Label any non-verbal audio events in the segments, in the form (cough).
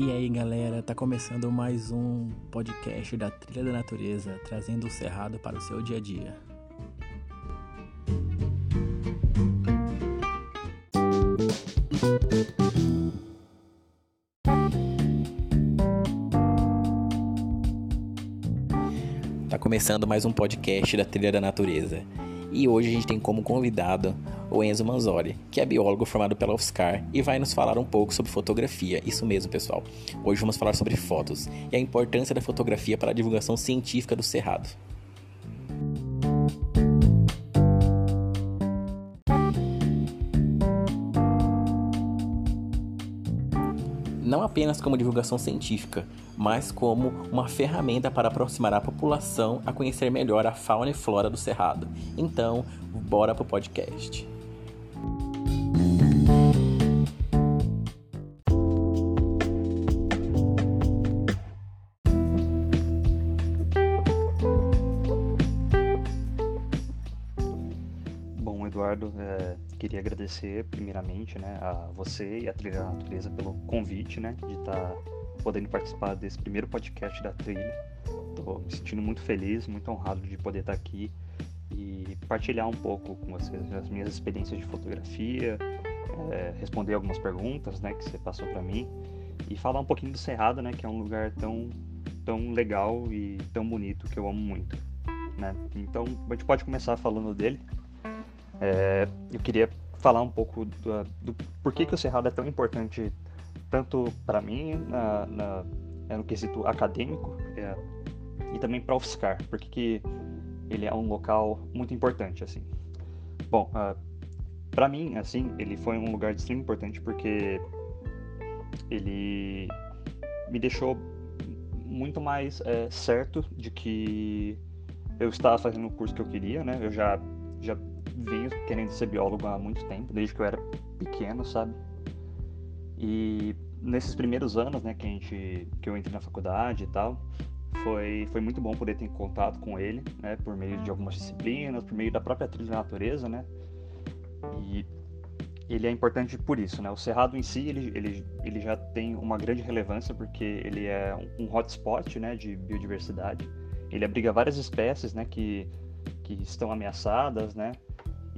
E aí galera, tá começando mais um podcast da Trilha da Natureza, trazendo o cerrado para o seu dia a dia. Tá começando mais um podcast da Trilha da Natureza. E hoje a gente tem como convidado o Enzo Manzoli, que é biólogo formado pela UFSCar e vai nos falar um pouco sobre fotografia. Isso mesmo, pessoal. Hoje vamos falar sobre fotos e a importância da fotografia para a divulgação científica do Cerrado. Não apenas como divulgação científica, mas como uma ferramenta para aproximar a população a conhecer melhor a fauna e flora do Cerrado. Então, bora pro podcast. Queria agradecer primeiramente né, a você e a Trilha da Natureza pelo convite né, de estar tá podendo participar desse primeiro podcast da Trilha. Estou me sentindo muito feliz, muito honrado de poder estar tá aqui e partilhar um pouco com vocês as minhas experiências de fotografia, é, responder algumas perguntas né, que você passou para mim e falar um pouquinho do Cerrado, né, que é um lugar tão, tão legal e tão bonito que eu amo muito. Né? Então a gente pode começar falando dele. É, eu queria falar um pouco do, do porquê que o Cerrado é tão importante tanto para mim na, na, é no quesito acadêmico é, e também para o UFSCar, porque que ele é um local muito importante assim. Bom, uh, para mim assim ele foi um lugar de extremo importante porque ele me deixou muito mais é, certo de que eu estava fazendo o curso que eu queria, né? Eu já já venho querendo ser biólogo há muito tempo, desde que eu era pequeno, sabe? E nesses primeiros anos, né, que a gente que eu entrei na faculdade e tal, foi foi muito bom poder ter contato com ele, né, por meio de algumas disciplinas, por meio da própria trilha da natureza, né? E ele é importante por isso, né? O cerrado em si, ele, ele, ele já tem uma grande relevância porque ele é um hotspot, né, de biodiversidade. Ele abriga várias espécies, né, que, que estão ameaçadas, né?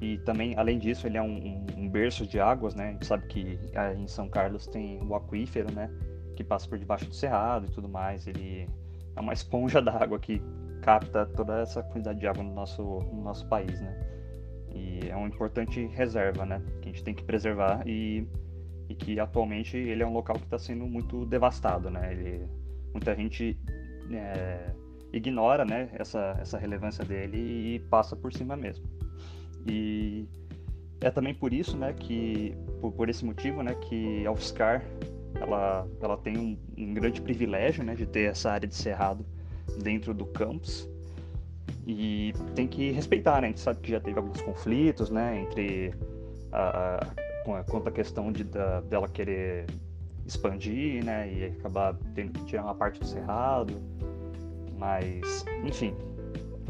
E também, além disso, ele é um, um, berço de águas, né? A gente sabe que em São Carlos tem o aquífero, né? Que passa por debaixo do cerrado e tudo mais. Ele é uma esponja (laughs) d'água que capta toda essa quantidade de água no nosso, no nosso país, né? E é uma importante reserva, né? Que a gente tem que preservar e, e que atualmente ele é um local que está sendo muito devastado, né? Ele, muita gente é, ignora, né? Essa, essa relevância dele e passa por cima mesmo. E é também por isso, né, que por, por esse motivo, né, que a UFSCar ela, ela tem um, um, grande privilégio, né, de ter essa área de cerrado dentro do campus e tem que respeitar, né? A gente sabe que já teve alguns conflitos, né, entre a, a quanto à questão de da, dela querer expandir, né, e acabar tendo que tirar uma parte do cerrado, mas enfim,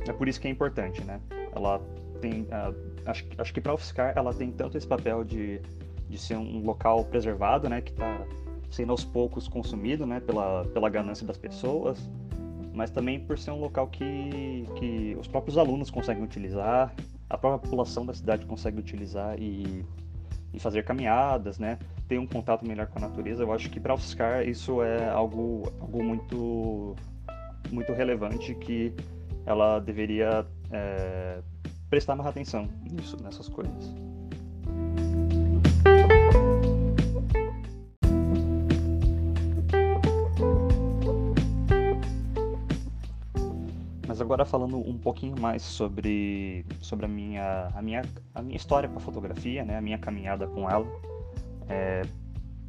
é por isso que é importante, né? Ela tem uh, acho, acho que para UFSCar ela tem tanto esse papel de, de ser um local preservado, né, que está sendo aos poucos consumido, né, pela, pela ganância das pessoas, mas também por ser um local que, que os próprios alunos conseguem utilizar, a própria população da cidade consegue utilizar e, e fazer caminhadas, né, ter um contato melhor com a natureza. Eu acho que para UFSCar isso é algo, algo muito, muito relevante que ela deveria é, prestar mais atenção nisso, nessas coisas. Mas agora falando um pouquinho mais sobre, sobre a, minha, a, minha, a minha história com a fotografia, né, a minha caminhada com ela. É,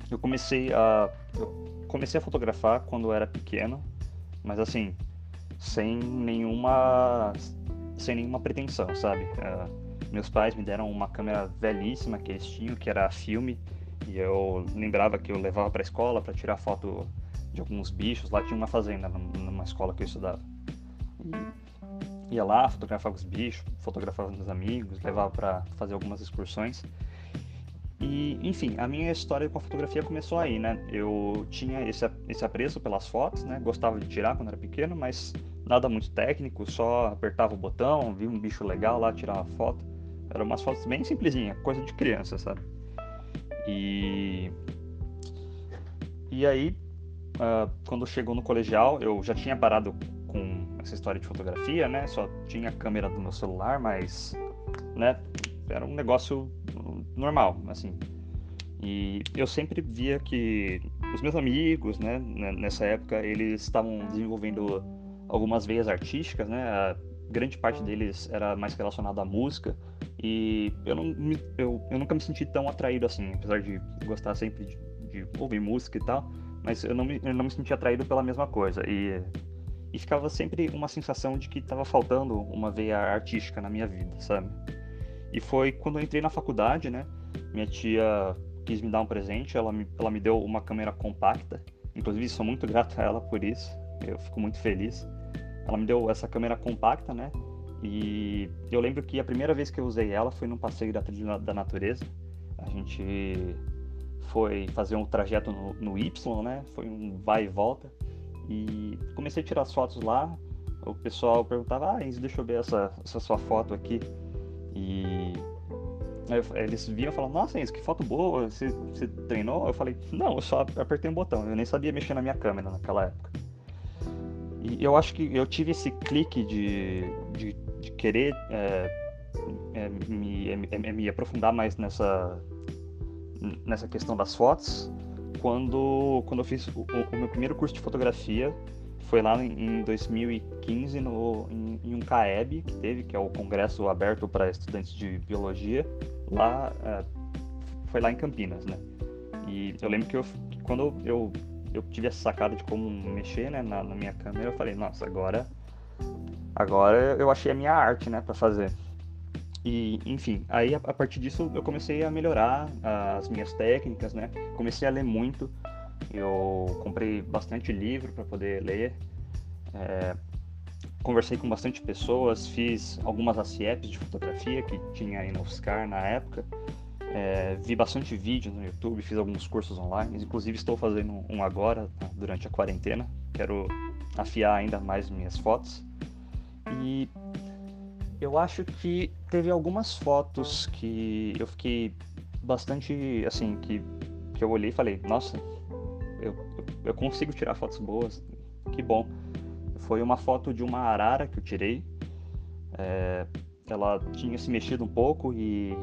eu comecei a eu comecei a fotografar quando eu era pequeno, mas assim, sem nenhuma sem nenhuma pretensão, sabe? Uh, meus pais me deram uma câmera velhíssima que eles tinham, que era filme, e eu lembrava que eu levava para a escola para tirar foto de alguns bichos. Lá tinha uma fazenda numa escola que eu estudava. E ia lá, fotografava os bichos, fotografava meus amigos, levava para fazer algumas excursões. E, enfim, a minha história com a fotografia começou aí, né? Eu tinha esse, esse apreço pelas fotos, né? Gostava de tirar quando era pequeno, mas nada muito técnico, só apertava o botão, via um bicho legal lá, tirava foto. Eram umas fotos bem simplesinhas, coisa de criança, sabe? E. E aí, uh, quando chegou no colegial, eu já tinha parado com essa história de fotografia, né? Só tinha a câmera do meu celular, mas, né? Era um negócio normal, assim. E eu sempre via que os meus amigos, né, nessa época, eles estavam desenvolvendo algumas veias artísticas, né? A grande parte deles era mais relacionada à música e eu, não me, eu, eu nunca me senti tão atraído assim, apesar de gostar sempre de, de ouvir música e tal, mas eu não me, eu não me sentia atraído pela mesma coisa e, e ficava sempre uma sensação de que estava faltando uma veia artística na minha vida, sabe? E foi quando eu entrei na faculdade, né? Minha tia quis me dar um presente, ela me, ela me deu uma câmera compacta. Inclusive, sou muito (laughs) grato a ela por isso. Eu fico muito feliz. Ela me deu essa câmera compacta, né? E eu lembro que a primeira vez que eu usei ela foi num passeio da trilha da natureza. A gente foi fazer um trajeto no, no Y, né? Foi um vai e volta. E comecei a tirar as fotos lá. O pessoal perguntava: Ah, Enzo, deixa eu ver essa, essa sua foto aqui. E eles viam e falavam, nossa, Enzo, que foto boa, você, você treinou? Eu falei, não, eu só apertei um botão, eu nem sabia mexer na minha câmera naquela época. E eu acho que eu tive esse clique de, de, de querer é, é, me, é, é, me aprofundar mais nessa, nessa questão das fotos quando, quando eu fiz o, o meu primeiro curso de fotografia foi lá em 2015 no, em, em, um CAEB que teve, que é o Congresso Aberto para Estudantes de Biologia, lá é, foi lá em Campinas, né? E eu lembro que, eu, quando eu, eu tive essa sacada de como mexer né, na, na, minha câmera, eu falei, nossa, agora, agora eu achei a minha arte, né, para fazer. E, enfim, aí a, a partir disso eu comecei a melhorar as minhas técnicas, né? Comecei a ler muito, eu comprei bastante livro para poder ler, é, conversei com bastante pessoas, fiz algumas ACIEPs de fotografia que tinha aí no UFSCar na época, é, vi bastante vídeos no YouTube, fiz alguns cursos online, inclusive estou fazendo um agora, tá, durante a quarentena, quero afiar ainda mais minhas fotos. E eu acho que teve algumas fotos que eu fiquei bastante, assim, que, que eu olhei e falei, nossa, eu, eu consigo tirar fotos boas, que bom. Foi uma foto de uma arara que eu tirei. É, ela tinha se mexido um pouco e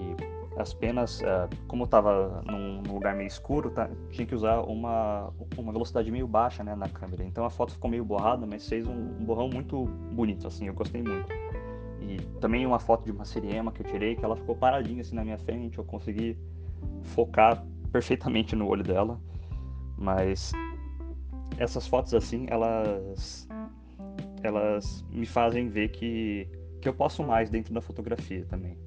as penas, é, como estava num, num, lugar meio escuro, tá, tinha que usar uma, uma velocidade meio baixa né, na câmera. Então a foto ficou meio borrada, mas fez um, um borrão muito bonito, assim, eu gostei muito. E também uma foto de uma siriema que eu tirei, que ela ficou paradinha assim na minha frente, eu consegui focar perfeitamente no olho dela. Mas essas fotos assim, elas elas me fazem ver que que eu posso mais dentro da fotografia também.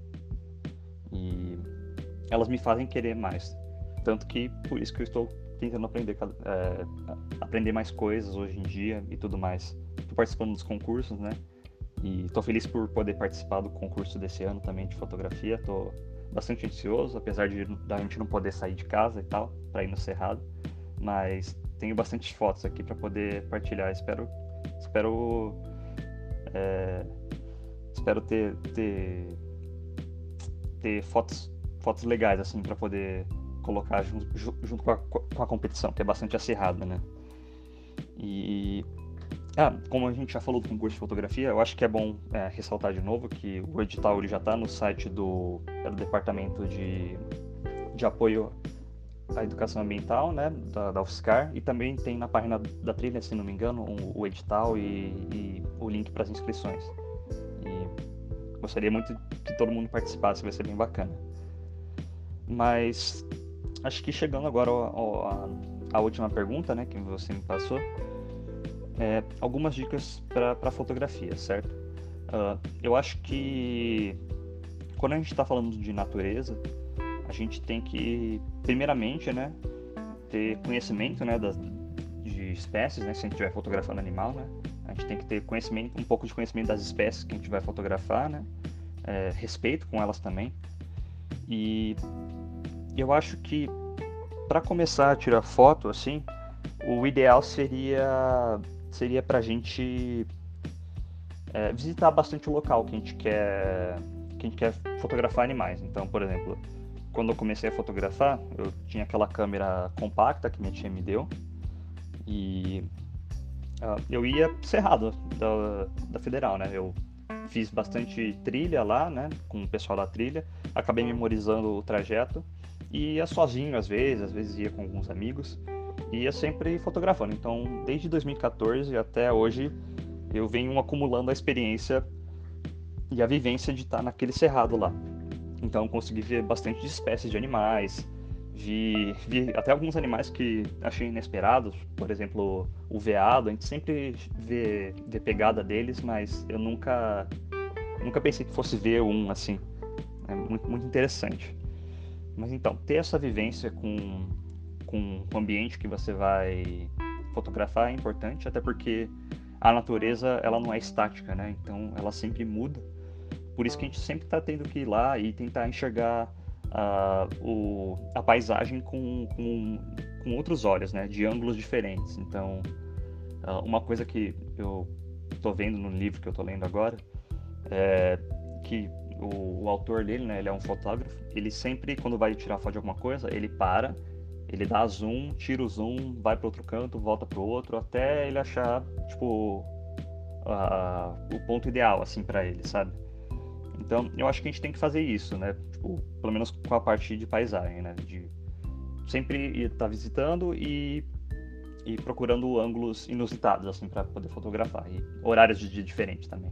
Elas me fazem querer mais. Tanto que por isso que eu estou tentando aprender, é, aprender mais coisas hoje em dia e tudo mais. Estou participando dos concursos, né? E estou feliz por poder participar do concurso desse ano também de fotografia. Estou bastante ansioso, apesar de da gente não poder sair de casa e tal, para ir no Cerrado mas tenho bastante fotos aqui para poder partilhar. Espero, espero, é, espero ter, ter, ter fotos, fotos legais assim para poder colocar junto, junto com, a, com, a, competição, que é bastante acirrada, né? E ah, como a gente já falou do concurso de fotografia, eu acho que é bom é, ressaltar de novo que o edital ele já está no site do, é do departamento de, de apoio a educação ambiental, né, da, da UFSCar, e também tem na página da trilha, se não me engano, um, o edital e, e o link para as inscrições. E gostaria muito que todo mundo participasse, vai ser bem bacana. Mas acho que chegando agora à última pergunta, né, que você me passou, é, algumas dicas para fotografia, certo? Uh, eu acho que quando a gente está falando de natureza, a gente tem que, primeiramente, né, ter conhecimento, né, das, de espécies, né, se a gente estiver fotografando animal, né, a gente tem que ter conhecimento, um pouco de conhecimento das espécies que a gente vai fotografar, né, é, respeito com elas também. E eu acho que para começar a tirar foto, assim, o ideal seria seria para a gente é, visitar bastante o local que a gente quer que a gente quer fotografar animais. Então, por exemplo, quando eu comecei a fotografar, eu tinha aquela câmera compacta que minha tia me deu e uh, eu ia cerrado da, da Federal, né? Eu fiz bastante trilha lá, né, com o pessoal da trilha, acabei memorizando o trajeto e ia sozinho às vezes, às vezes ia com alguns amigos, e ia sempre fotografando. Então, desde 2014 até hoje, eu venho acumulando a experiência e a vivência de estar naquele cerrado lá. Então consegui ver bastante espécies de animais, vi, vi até alguns animais que achei inesperados, por exemplo, o veado, a gente sempre vê, vê pegada deles, mas eu nunca nunca pensei que fosse ver um assim. É muito, muito interessante. Mas então, ter essa vivência com, com o ambiente que você vai fotografar é importante, até porque a natureza ela não é estática, né? Então ela sempre muda. Por isso que a gente sempre está tendo que ir lá e tentar enxergar uh, o, a paisagem com, com, com, outros olhos, né? De ângulos diferentes. Então, uh, uma coisa que eu estou vendo no livro que eu estou lendo agora é que o, o, autor dele, né? Ele é um fotógrafo. Ele sempre, quando vai tirar foto de alguma coisa, ele para ele dá zoom, tira o zoom, vai para outro canto, volta para outro, até ele achar, tipo, uh, o ponto ideal, assim, para ele, sabe? Então, eu acho que a gente tem que fazer isso, né? Tipo, pelo menos com a parte de paisagem, né? De sempre estar tá visitando e, e procurando ângulos inusitados, assim, para poder fotografar. E horários de dia diferentes também.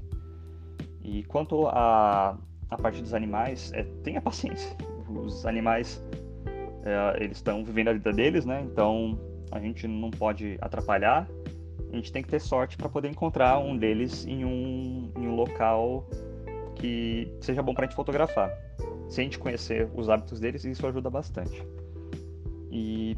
E quanto a, a parte dos animais, é, tenha paciência. Os animais é, eles estão vivendo a vida deles, né? Então a gente não pode atrapalhar. A gente tem que ter sorte para poder encontrar um deles em um, em um local que seja bom para a gente fotografar. Se a gente conhecer os hábitos deles, isso ajuda bastante. E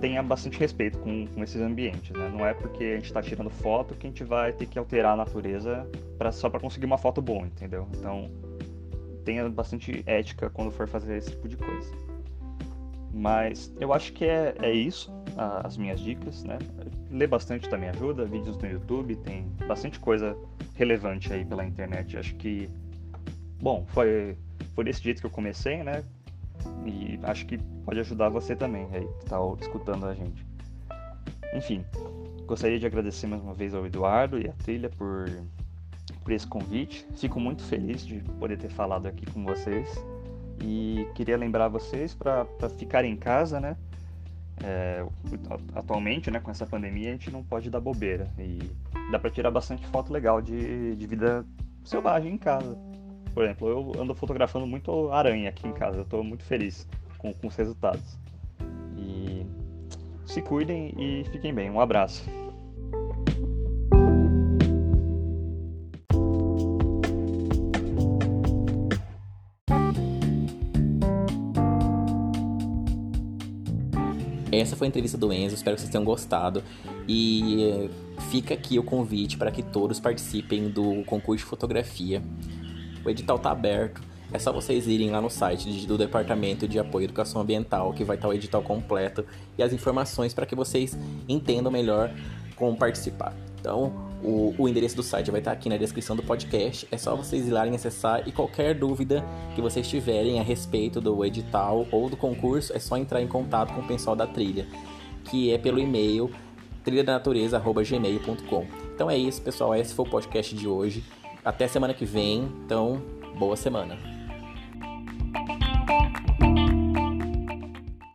tenha bastante respeito com, com esses ambientes, né? Não é porque a gente está tirando foto que a gente vai ter que alterar a natureza pra, só para conseguir uma foto boa, entendeu? Então tenha bastante ética quando for fazer esse tipo de coisa. Mas eu acho que é, é isso, as minhas dicas, né? Ler bastante também ajuda, vídeos no YouTube, tem bastante coisa relevante aí pela internet. Acho que, bom, foi, foi desse jeito que eu comecei, né? E acho que pode ajudar você também aí, que está escutando a gente. Enfim, gostaria de agradecer mais uma vez ao Eduardo e à Trilha por, por esse convite. Fico muito feliz de poder ter falado aqui com vocês. E queria lembrar vocês para ficarem em casa, né? É, atualmente, né, com essa pandemia, a gente não pode dar bobeira. E dá para tirar bastante foto legal de, de vida selvagem em casa. Por exemplo, eu ando fotografando muito aranha aqui em casa. Eu estou muito feliz com, com os resultados. E se cuidem e fiquem bem. Um abraço. Essa foi a entrevista do Enzo, espero que vocês tenham gostado. E eh, fica aqui o convite para que todos participem do concurso de fotografia. O edital está aberto. É só vocês irem lá no site do Departamento de Apoio à Educação Ambiental, que vai estar o edital completo e as informações para que vocês entendam melhor como participar. Então, o, o, endereço do site vai estar aqui na descrição do podcast. É só vocês irem acessar e qualquer dúvida que vocês tiverem a respeito do edital ou do concurso, é só entrar em contato com o pessoal da trilha, que é pelo e-mail trilhadanatureza.gmail.com. Então é isso, pessoal. Esse foi o podcast de hoje. Até semana que vem. Então, boa semana.